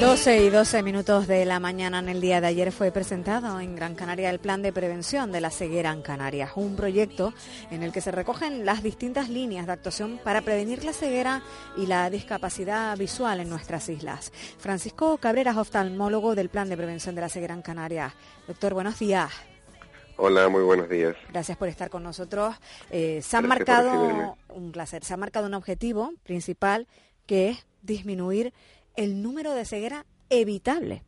12 y 12 minutos de la mañana en el día de ayer fue presentado en Gran Canaria el Plan de Prevención de la Ceguera en Canarias, un proyecto en el que se recogen las distintas líneas de actuación para prevenir la ceguera y la discapacidad visual en nuestras islas. Francisco Cabreras, oftalmólogo del Plan de Prevención de la Ceguera en Canarias. Doctor, buenos días. Hola, muy buenos días. Gracias por estar con nosotros. Eh, se han marcado un placer. Se ha marcado un objetivo principal que es disminuir el número de ceguera evitable.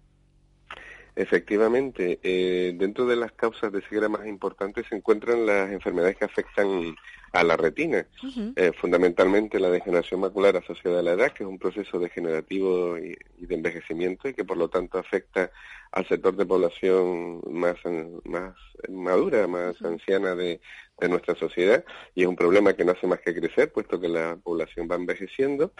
Efectivamente, eh, dentro de las causas de ceguera más importantes se encuentran las enfermedades que afectan a la retina, eh, fundamentalmente la degeneración macular asociada a la edad, que es un proceso degenerativo y, de envejecimiento y que por lo tanto afecta al sector de población más, más madura, más anciana de, de nuestra sociedad y es un problema que no hace más que crecer puesto que la población va envejeciendo.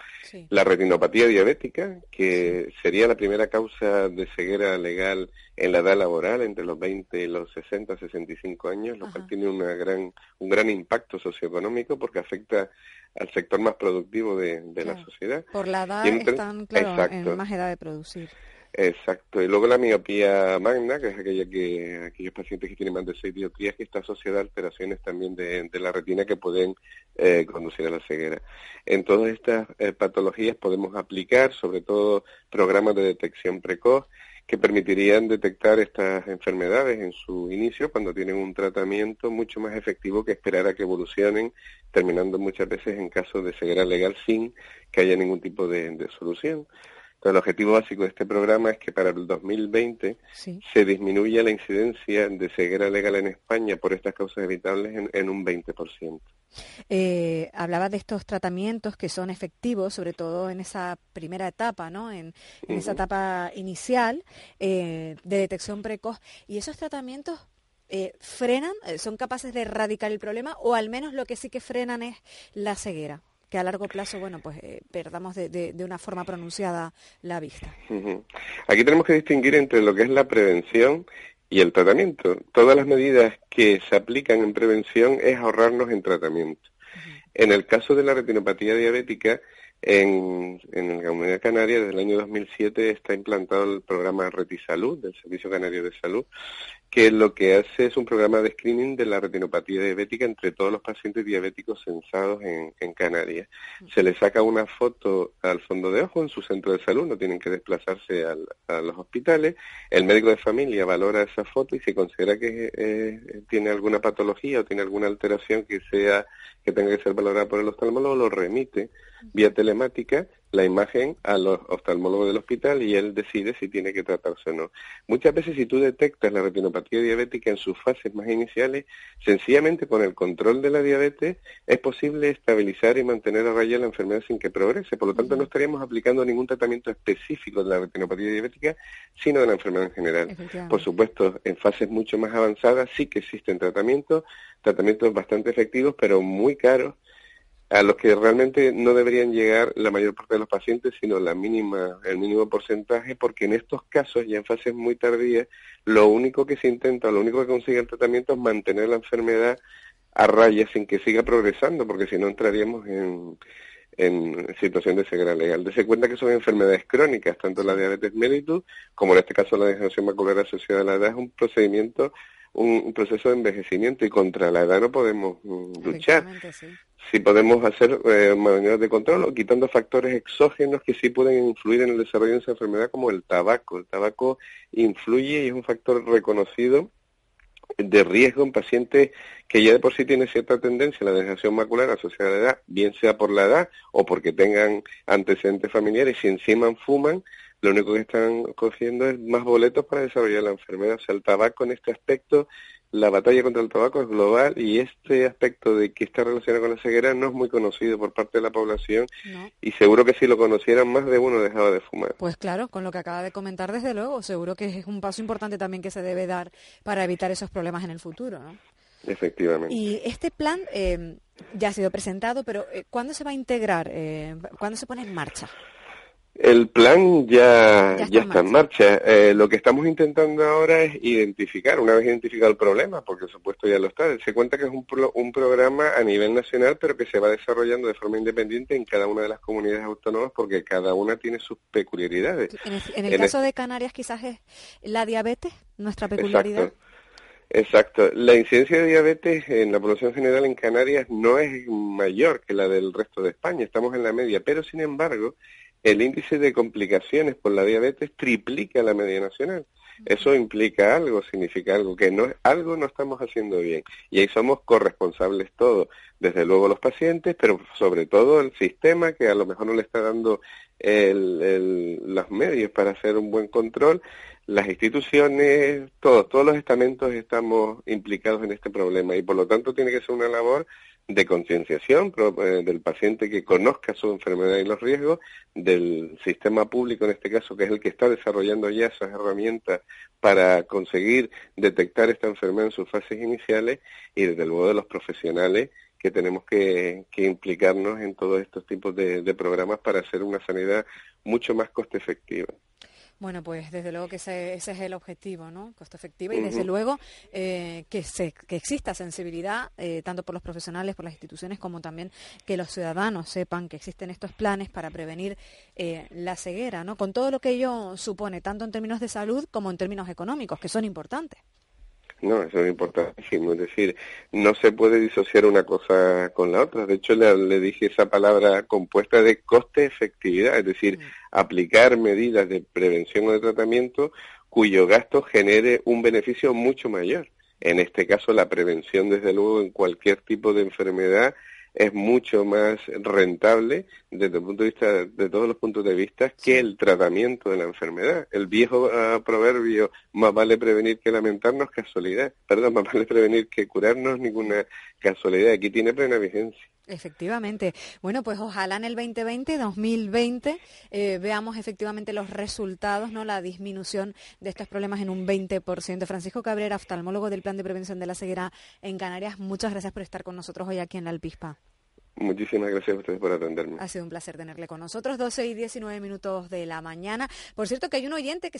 La retinopatía diabética, que sería la primera causa de ceguera legal en la edad laboral entre los 20 y los 60, 65 años, lo cual tiene una gran, un gran impacto socioeconómico porque afecta al sector más productivo de, la sociedad. Por la edad están, claro, en más edad de producir. Exacto, y luego la miopía magna, que es aquella que aquellos pacientes que tienen más de seis dioptrías, que está asociada a alteraciones también de, la retina que pueden eh, conducir a la ceguera. En todas estas eh, patologías podemos aplicar, sobre todo, programas de detección precoz que permitirían detectar estas enfermedades en su inicio cuando tienen un tratamiento mucho más efectivo que esperar a que evolucionen, terminando muchas veces en casos de ceguera legal sin que haya ningún tipo de solución el objetivo básico de este programa es que para el 2020 se disminuya la incidencia de ceguera legal en España por estas causas evitables en, un 20%. Eh, hablaba de estos tratamientos que son efectivos, sobre todo en esa primera etapa, ¿no? En, esa etapa inicial eh, de detección precoz. ¿Y esos tratamientos eh, frenan, eh, son capaces de erradicar el problema o al menos lo que sí que frenan es la ceguera? Que a largo plazo, bueno, pues eh, perdamos de, de, una forma pronunciada la vista. Aquí tenemos que distinguir entre lo que es la prevención y el tratamiento. Todas las medidas que se aplican en prevención es ahorrarnos en tratamiento. En el caso de la retinopatía diabética, en, en la Comunidad Canaria, desde el año 2007, está implantado el programa Retisalud, del Servicio Canario de Salud, que lo que hace es un programa de screening de la retinopatía diabética entre todos los pacientes diabéticos censados en, en Canarias. Se les saca una foto al fondo de ojo en su centro de salud, no tienen que desplazarse al, a los hospitales. El médico de familia valora esa foto y si considera que eh, tiene alguna patología o tiene alguna alteración que sea que tenga que ser valorada por el oftalmólogo, lo remite vía telemática la imagen a los oftalmólogos del hospital y él decide si tiene que tratarse o no. Muchas veces si tú detectas la retinopatía diabética en sus fases más iniciales, sencillamente con el control de la diabetes es posible estabilizar y mantener a raya la enfermedad sin que progrese. Por lo tanto, no estaríamos aplicando ningún tratamiento específico de la retinopatía diabética, sino de la enfermedad en general. Por supuesto, en fases mucho más avanzadas sí que existen tratamientos, tratamientos bastante efectivos, pero muy caros a los que realmente no deberían llegar la mayor parte de los pacientes, sino la mínima, el mínimo porcentaje, porque en estos casos, ya en fases muy tardías, lo único que se intenta, lo único que consigue el tratamiento es mantener la enfermedad a raya sin que siga progresando, porque si no entraríamos en, en situación de ceguera legal. Dese cuenta que son enfermedades crónicas, tanto la diabetes mellitus como en este caso la degeneración macular asociada a la edad, es un procedimiento un, proceso de envejecimiento y contra la edad no podemos mm, luchar. Si podemos hacer eh, maneras de control o quitando factores exógenos que sí pueden influir en el desarrollo de esa enfermedad como el tabaco. El tabaco influye y es un factor reconocido de riesgo en pacientes que ya de por sí tienen cierta tendencia a la degeneración macular asociada a la edad, bien sea por la edad o porque tengan antecedentes familiares, y encima fuman, lo único que están cogiendo es más boletos para desarrollar la enfermedad. O sea, el tabaco en este aspecto la batalla contra el tabaco es global y este aspecto de que está relacionado con la ceguera no es muy conocido por parte de la población y seguro que si lo conocieran más de uno dejaba de fumar. Pues claro, con lo que acaba de comentar desde luego, seguro que es un paso importante también que se debe dar para evitar esos problemas en el futuro. ¿no? Efectivamente. Y este plan eh, ya ha sido presentado, pero eh, ¿cuándo se va a integrar? Eh, ¿Cuándo se pone en marcha? El plan ya, ya, está, en marcha. Eh, lo que estamos intentando ahora es identificar, una vez identificado el problema, porque el supuesto ya lo está, se cuenta que es un, un programa a nivel nacional, pero que se va desarrollando de forma independiente en cada una de las comunidades autónomas, porque cada una tiene sus peculiaridades. En el, caso de Canarias quizás es la diabetes, nuestra peculiaridad. Exacto. La incidencia de diabetes en la población general en Canarias no es mayor que la del resto de España, estamos en la media, pero sin embargo el índice de complicaciones por la diabetes triplica la media nacional. Eso implica algo, significa algo, que no algo no estamos haciendo bien. Y ahí somos corresponsables todos, desde luego los pacientes, pero sobre todo el sistema que a lo mejor no le está dando los medios para hacer un buen control, las instituciones, todos, todos los estamentos estamos implicados en este problema y por lo tanto tiene que ser una labor de concienciación eh, del paciente que conozca su enfermedad y los riesgos, del sistema público en este caso, que es el que está desarrollando ya esas herramientas para conseguir detectar esta enfermedad en sus fases iniciales, y desde luego de los profesionales que tenemos que, implicarnos en todos estos tipos de programas para hacer una sanidad mucho más coste efectiva. Bueno, pues desde luego que ese, es el objetivo, ¿no? Costo efectivo y desde luego eh, que, se, que exista sensibilidad eh, tanto por los profesionales, por las instituciones, como también que los ciudadanos sepan que existen estos planes para prevenir eh, la ceguera, ¿no? Con todo lo que ello supone, tanto en términos de salud como en términos económicos, que son importantes. No, eso es importantísimo. Es decir, no se puede disociar una cosa con la otra. De hecho, le, dije esa palabra compuesta de coste-efectividad, es decir, mm. aplicar medidas de prevención o de tratamiento cuyo gasto genere un beneficio mucho mayor. En este caso, la prevención, desde luego, en cualquier tipo de enfermedad es mucho más rentable desde el punto de vista de todos los puntos de vista que el tratamiento de la enfermedad. El viejo ah, proverbio más vale prevenir que lamentarnos casualidad, perdón, más vale prevenir que curarnos ninguna casualidad. Aquí tiene plena vigencia. Efectivamente. Bueno, pues ojalá en el 2020, 2020, eh, veamos efectivamente los resultados, no la disminución de estos problemas en un 20%. Francisco Cabrera, oftalmólogo del Plan de Prevención de la Ceguera en Canarias, muchas gracias por estar con nosotros hoy aquí en la Alpispa. Muchísimas gracias a ustedes por atenderme. Ha sido un placer tenerle con nosotros. 12 y 19 minutos de la mañana. Por cierto que hay un oyente que